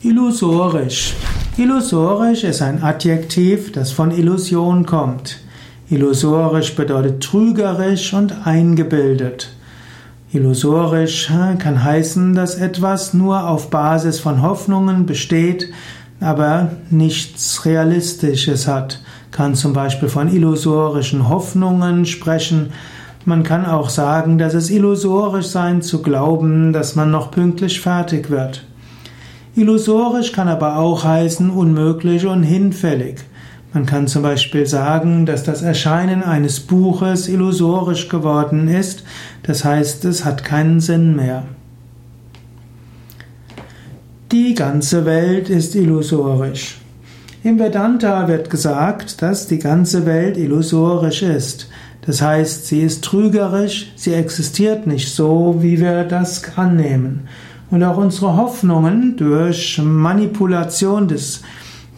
Illusorisch. Illusorisch ist ein Adjektiv, das von Illusion kommt. Illusorisch bedeutet trügerisch und eingebildet. Illusorisch kann heißen, dass etwas nur auf Basis von Hoffnungen besteht, aber nichts Realistisches hat. Kann zum Beispiel von illusorischen Hoffnungen sprechen. Man kann auch sagen, dass es illusorisch sein zu glauben, dass man noch pünktlich fertig wird. Illusorisch kann aber auch heißen unmöglich und hinfällig. Man kann zum Beispiel sagen, dass das Erscheinen eines Buches illusorisch geworden ist, das heißt, es hat keinen Sinn mehr. Die ganze Welt ist illusorisch. Im Vedanta wird gesagt, dass die ganze Welt illusorisch ist. Das heißt, sie ist trügerisch, sie existiert nicht so, wie wir das annehmen. Und auch unsere Hoffnungen durch Manipulation des,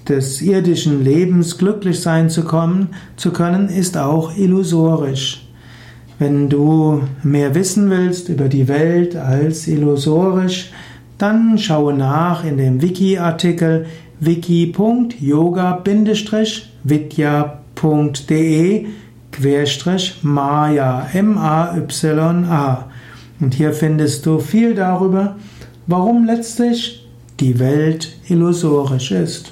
des irdischen Lebens glücklich sein zu, kommen, zu können, ist auch illusorisch. Wenn du mehr wissen willst über die Welt als illusorisch, dann schaue nach in dem Wiki-Artikel wiki.yoga-vidya.de Maya M-A-Y-A. Und hier findest du viel darüber, warum letztlich die Welt illusorisch ist.